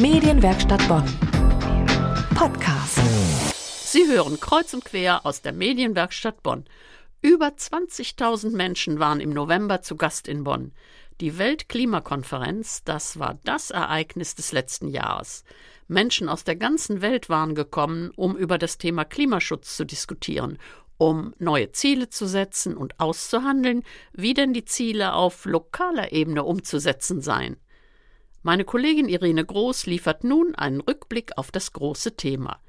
Medienwerkstatt Bonn. Podcast. Sie hören kreuz und quer aus der Medienwerkstatt Bonn. Über 20.000 Menschen waren im November zu Gast in Bonn. Die Weltklimakonferenz, das war das Ereignis des letzten Jahres. Menschen aus der ganzen Welt waren gekommen, um über das Thema Klimaschutz zu diskutieren, um neue Ziele zu setzen und auszuhandeln, wie denn die Ziele auf lokaler Ebene umzusetzen seien. Meine Kollegin Irene Groß liefert nun einen Rückblick auf das große Thema.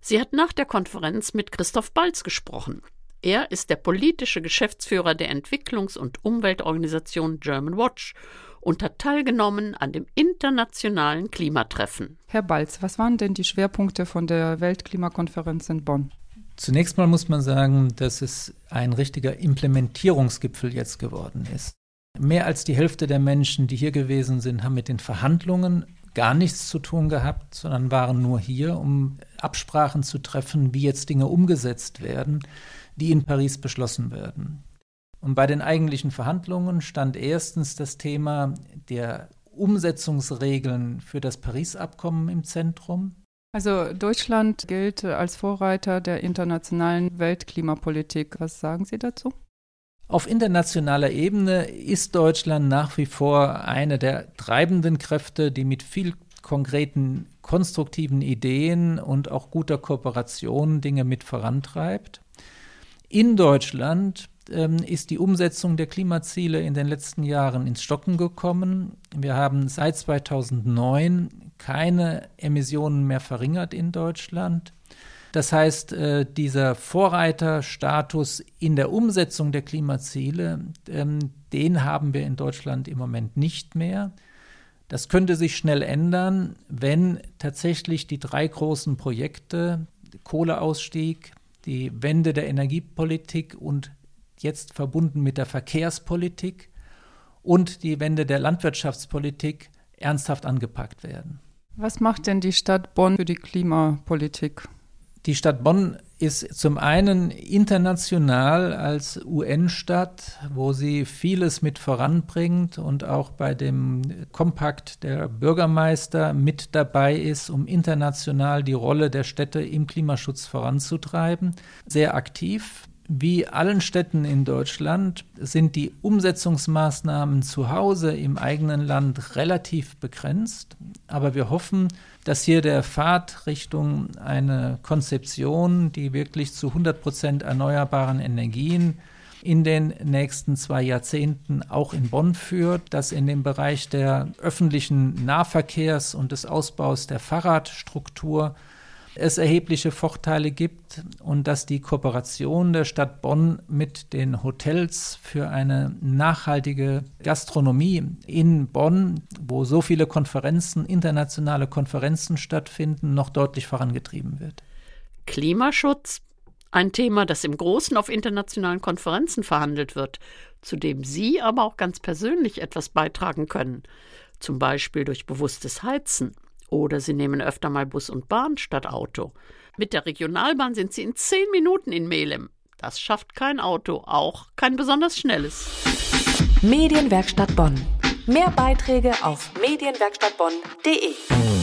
Sie hat nach der Konferenz mit Christoph Balz gesprochen. Er ist der politische Geschäftsführer der Entwicklungs- und Umweltorganisation German Watch und hat teilgenommen an dem internationalen Klimatreffen. Herr Balz, was waren denn die Schwerpunkte von der Weltklimakonferenz in Bonn? Zunächst mal muss man sagen, dass es ein richtiger Implementierungsgipfel jetzt geworden ist. Mehr als die Hälfte der Menschen, die hier gewesen sind, haben mit den Verhandlungen gar nichts zu tun gehabt, sondern waren nur hier, um Absprachen zu treffen, wie jetzt Dinge umgesetzt werden, die in Paris beschlossen werden. Und bei den eigentlichen Verhandlungen stand erstens das Thema der Umsetzungsregeln für das Paris-Abkommen im Zentrum. Also Deutschland gilt als Vorreiter der internationalen Weltklimapolitik. Was sagen Sie dazu? Auf internationaler Ebene ist Deutschland nach wie vor eine der treibenden Kräfte, die mit viel konkreten, konstruktiven Ideen und auch guter Kooperation Dinge mit vorantreibt. In Deutschland ähm, ist die Umsetzung der Klimaziele in den letzten Jahren ins Stocken gekommen. Wir haben seit 2009 keine Emissionen mehr verringert in Deutschland. Das heißt, äh, dieser Vorreiterstatus in der Umsetzung der Klimaziele, ähm, den haben wir in Deutschland im Moment nicht mehr. Das könnte sich schnell ändern, wenn tatsächlich die drei großen Projekte, Kohleausstieg, die Wende der Energiepolitik und jetzt verbunden mit der Verkehrspolitik und die Wende der Landwirtschaftspolitik ernsthaft angepackt werden. Was macht denn die Stadt Bonn für die Klimapolitik? Die Stadt Bonn ist zum einen international als UN-Stadt, wo sie vieles mit voranbringt und auch bei dem Kompakt der Bürgermeister mit dabei ist, um international die Rolle der Städte im Klimaschutz voranzutreiben. Sehr aktiv. Wie allen Städten in Deutschland sind die Umsetzungsmaßnahmen zu Hause im eigenen Land relativ begrenzt, aber wir hoffen, dass hier der Pfad Richtung eine Konzeption, die wirklich zu 100 Prozent erneuerbaren Energien in den nächsten zwei Jahrzehnten auch in Bonn führt, dass in dem Bereich der öffentlichen Nahverkehrs und des Ausbaus der Fahrradstruktur es erhebliche Vorteile gibt und dass die Kooperation der Stadt Bonn mit den Hotels für eine nachhaltige Gastronomie in Bonn, wo so viele Konferenzen, internationale Konferenzen stattfinden, noch deutlich vorangetrieben wird. Klimaschutz, ein Thema, das im Großen auf internationalen Konferenzen verhandelt wird, zu dem Sie aber auch ganz persönlich etwas beitragen können, zum Beispiel durch bewusstes Heizen oder Sie nehmen öfter mal Bus und Bahn statt Auto. Mit der Regionalbahn sind Sie in zehn Minuten in Melem. Das schafft kein Auto, auch kein besonders schnelles. Medienwerkstatt Bonn. Mehr Beiträge auf medienwerkstattbonn.de.